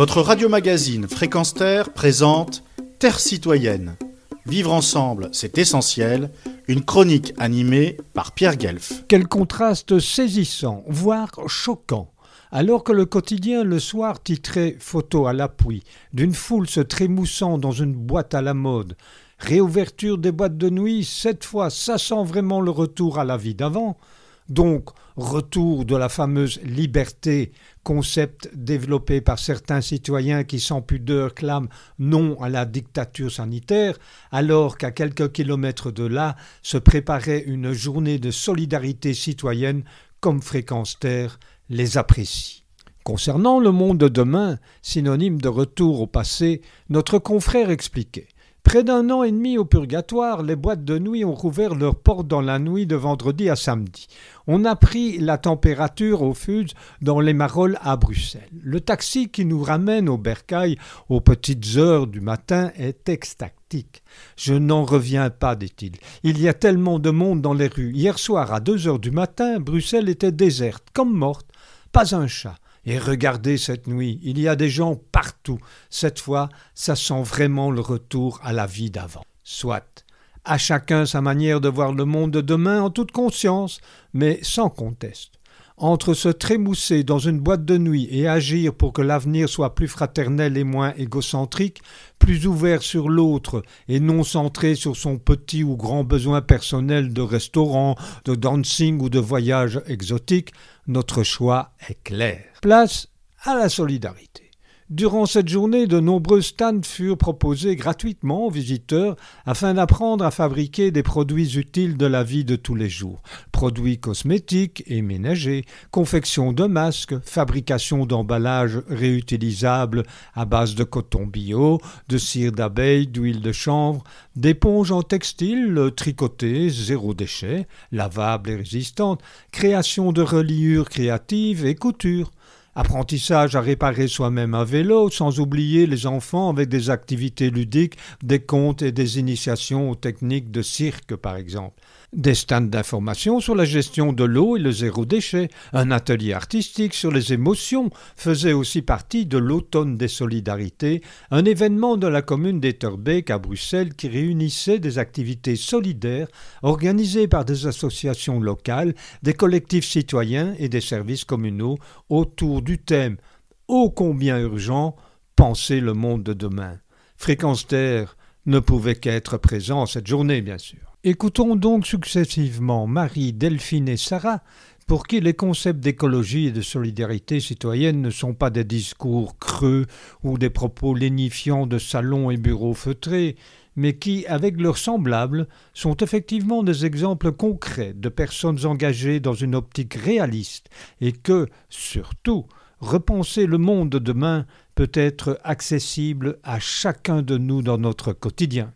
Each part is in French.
Votre radio-magazine Fréquence Terre présente Terre citoyenne. Vivre ensemble, c'est essentiel. Une chronique animée par Pierre Guelf. Quel contraste saisissant, voire choquant. Alors que le quotidien le soir titrait Photo à l'appui d'une foule se trémoussant dans une boîte à la mode, réouverture des boîtes de nuit, cette fois ça sent vraiment le retour à la vie d'avant, donc retour de la fameuse liberté, concept développé par certains citoyens qui sans pudeur clament non à la dictature sanitaire, alors qu'à quelques kilomètres de là se préparait une journée de solidarité citoyenne comme Fréquence Terre les apprécie. Concernant le monde de demain, synonyme de retour au passé, notre confrère expliquait Près d'un an et demi au purgatoire, les boîtes de nuit ont rouvert leurs portes dans la nuit de vendredi à samedi. On a pris la température au fuse dans les Marolles à Bruxelles. Le taxi qui nous ramène au bercail aux petites heures du matin est extactique. Je n'en reviens pas, dit-il. Il y a tellement de monde dans les rues. Hier soir, à deux heures du matin, Bruxelles était déserte, comme morte. Pas un chat. Et regardez cette nuit, il y a des gens partout. Cette fois, ça sent vraiment le retour à la vie d'avant. Soit. À chacun sa manière de voir le monde de demain en toute conscience, mais sans conteste entre se trémousser dans une boîte de nuit et agir pour que l'avenir soit plus fraternel et moins égocentrique, plus ouvert sur l'autre et non centré sur son petit ou grand besoin personnel de restaurant, de dancing ou de voyage exotique, notre choix est clair. Place à la solidarité. Durant cette journée, de nombreux stands furent proposés gratuitement aux visiteurs afin d'apprendre à fabriquer des produits utiles de la vie de tous les jours. Produits cosmétiques et ménagers, confection de masques, fabrication d'emballages réutilisables à base de coton bio, de cire d'abeille, d'huile de chanvre, d'éponges en textile tricotées, zéro déchet, lavables et résistantes, création de reliures créatives et couture apprentissage à réparer soi-même un vélo, sans oublier les enfants avec des activités ludiques, des contes et des initiations aux techniques de cirque par exemple des stands d'information sur la gestion de l'eau et le zéro déchet, un atelier artistique sur les émotions faisait aussi partie de l'automne des solidarités, un événement de la commune d'Etterbeek à Bruxelles qui réunissait des activités solidaires organisées par des associations locales, des collectifs citoyens et des services communaux autour du thème ô combien urgent penser le monde de demain. Fréquence ne pouvait qu'être présent cette journée, bien sûr. Écoutons donc successivement Marie, Delphine et Sarah, pour qui les concepts d'écologie et de solidarité citoyenne ne sont pas des discours creux ou des propos lénifiants de salons et bureaux feutrés, mais qui, avec leurs semblables, sont effectivement des exemples concrets de personnes engagées dans une optique réaliste et que, surtout, repenser le monde de demain peut être accessible à chacun de nous dans notre quotidien.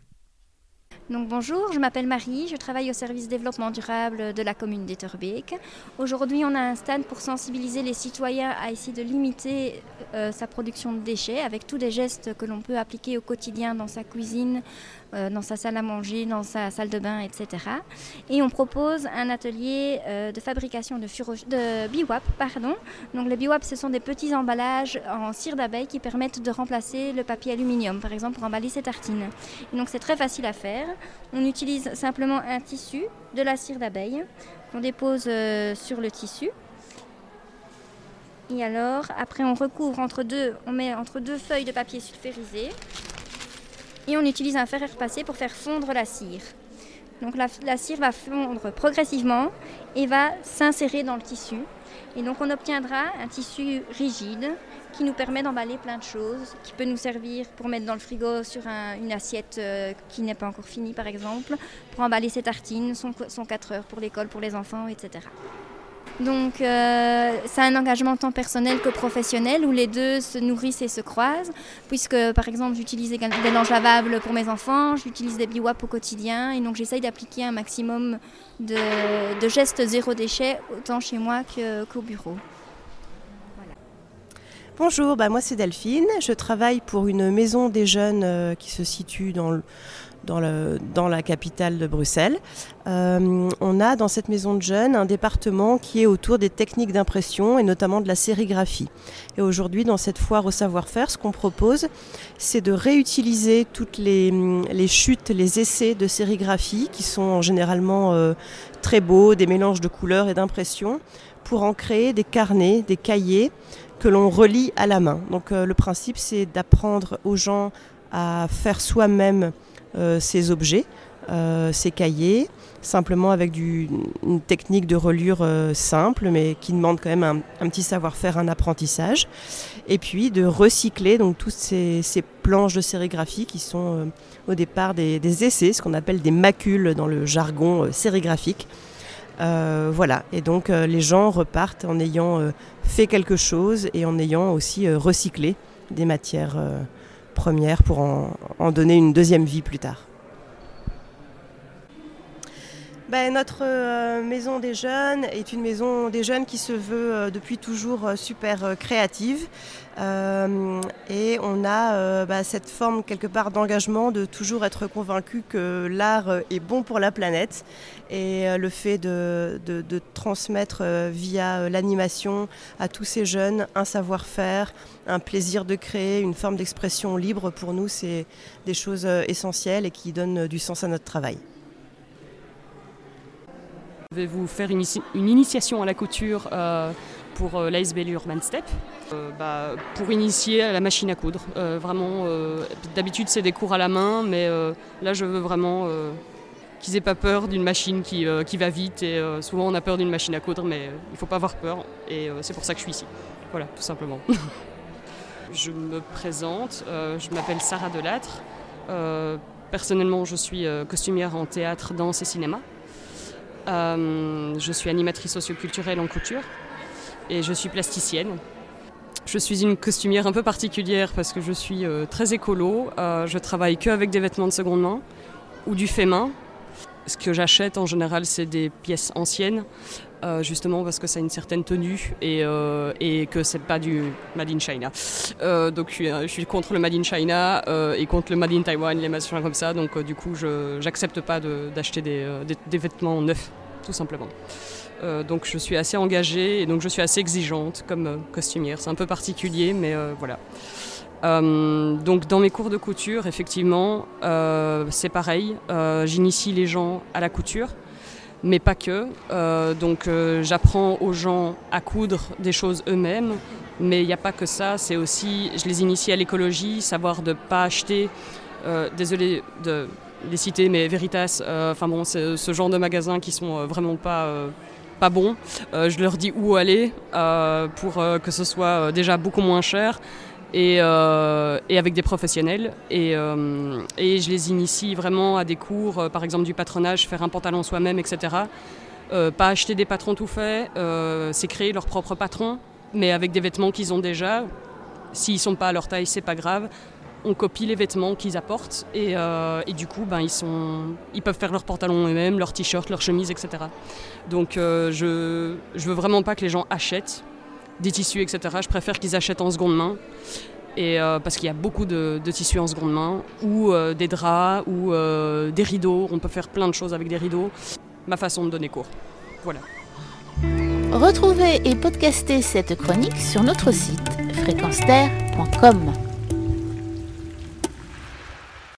Donc bonjour, je m'appelle Marie, je travaille au service développement durable de la commune d'Etterbeek. Aujourd'hui, on a un stand pour sensibiliser les citoyens à essayer de limiter euh, sa production de déchets avec tous les gestes que l'on peut appliquer au quotidien dans sa cuisine, euh, dans sa salle à manger, dans sa salle de bain, etc. Et on propose un atelier euh, de fabrication de, de biwap. Pardon. Donc les biwap, ce sont des petits emballages en cire d'abeille qui permettent de remplacer le papier aluminium, par exemple pour emballer ses tartines. donc c'est très facile à faire. On utilise simplement un tissu, de la cire d'abeille, qu'on dépose euh, sur le tissu. Et alors, après, on recouvre entre deux, on met entre deux feuilles de papier sulfurisé et on utilise un fer à repasser pour faire fondre la cire. Donc la, cire va fondre progressivement et va s'insérer dans le tissu. Et donc on obtiendra un tissu rigide qui nous permet d'emballer plein de choses, qui peut nous servir pour mettre dans le frigo sur une assiette euh, qui n'est pas encore finie par exemple, pour emballer ses tartines, son, son 4 heures pour l'école, pour les enfants, etc. Donc euh, c'est un engagement tant personnel que professionnel où les deux se nourrissent et se croisent, puisque par exemple j'utilise des langes lavables pour mes enfants, j'utilise des biwap au quotidien et donc j'essaye d'appliquer un maximum de, gestes zéro déchet autant chez moi qu'au bureau. Bonjour, bah moi c'est Delphine, je travaille pour une maison des jeunes euh, qui se situe dans le dans, la capitale de Bruxelles. Euh, on a dans cette maison de jeunes un département qui est autour des techniques d'impression et notamment de la sérigraphie. Et aujourd'hui, dans cette foire au savoir-faire, ce qu'on propose, c'est de réutiliser toutes les, chutes, les essais de sérigraphie qui sont généralement euh, très beaux, des mélanges de couleurs et d'impressions, pour en créer des carnets, des cahiers que l'on relie à la main. Donc euh, le principe, c'est d'apprendre aux gens à faire soi-même ces objets, euh, ces cahiers, simplement avec une technique de relure euh, simple, mais qui demande quand même un, petit savoir-faire, un apprentissage. Et puis de recycler donc toutes ces, planches de sérigraphie qui sont au départ des, essais, ce qu'on appelle des macules dans le jargon sérigraphique. voilà, et donc les gens repartent en ayant fait quelque chose et en ayant aussi recyclé des matières première pour en, donner une deuxième vie plus tard. Ben, notre euh, maison des jeunes est une maison des jeunes qui se veut euh, depuis toujours euh, super créative. et on a ben, cette forme quelque part d'engagement de toujours être convaincu que l'art est bon pour la planète. Et le fait de transmettre via l'animation à tous ces jeunes un savoir-faire, un plaisir de créer, une forme d'expression libre, pour nous, c'est des choses essentielles et qui donnent du sens à notre travail. Je vais vous faire une, initiation à la couture euh, pour euh, l'ASBL Urban Step? Euh, bah, pour initier à la machine à coudre. vraiment, d'habitude c'est des cours à la main, mais là je veux vraiment qu'ils n'aient pas peur d'une machine qui, qui, va vite. Et souvent on a peur d'une machine à coudre, mais il faut pas avoir peur. Et c'est pour ça que je suis ici. Voilà, tout simplement. je me présente, je m'appelle Sarah Delattre. personnellement, je suis costumière en théâtre, danse et cinéma. Euh, je suis animatrice socioculturelle en couture et je suis plasticienne. Je suis une costumière un peu particulière parce que je suis euh, très écolo. Euh, je travaille que avec des vêtements de seconde main ou du fait main. Ce que j'achète en général, c'est des pièces anciennes, justement parce que ça a une certaine tenue et, et que c'est pas du Made in China. donc je suis, contre le Made in China et contre le Made in Taiwan, les machins comme ça. Donc du coup, je n'accepte pas d'acheter des, des vêtements neufs tout simplement. Euh, donc je suis assez engagée et donc je suis assez exigeante comme euh, costumière. C'est un peu particulier, mais euh, voilà. donc dans mes cours de couture, effectivement, c'est pareil. J'initie les gens à la couture, mais pas que. donc j'apprends aux gens à coudre des choses eux-mêmes, mais il n'y a pas que ça. C'est aussi, je les initie à l'écologie, savoir de ne pas acheter. désolé de les citer, mais Veritas, euh, enfin bon, c'est ce genre de magasins qui sont euh, vraiment pas euh, pas bons. je leur dis où aller pour que ce soit déjà beaucoup moins cher et, et avec des professionnels. Et, et, je les initie vraiment à des cours, par exemple du patronage, faire un pantalon soi-même, etc. pas acheter des patrons tout faits, c'est créer leur propre patron, mais avec des vêtements qu'ils ont déjà. S'ils sont pas à leur taille, c'est pas grave on copie les vêtements qu'ils apportent euh, et, du coup ben, ils, ils peuvent faire leurs pantalons eux-mêmes, leurs t-shirts, leurs chemises, etc. Donc euh, je ne veux vraiment pas que les gens achètent des tissus, etc. Je préfère qu'ils achètent en seconde main. Et, euh, parce qu'il y a beaucoup de, tissus en seconde main, ou des draps, ou des rideaux. On peut faire plein de choses avec des rideaux. Ma façon de donner cours. Voilà. Retrouvez et podcastez cette chronique sur notre site fréquenceterre.com.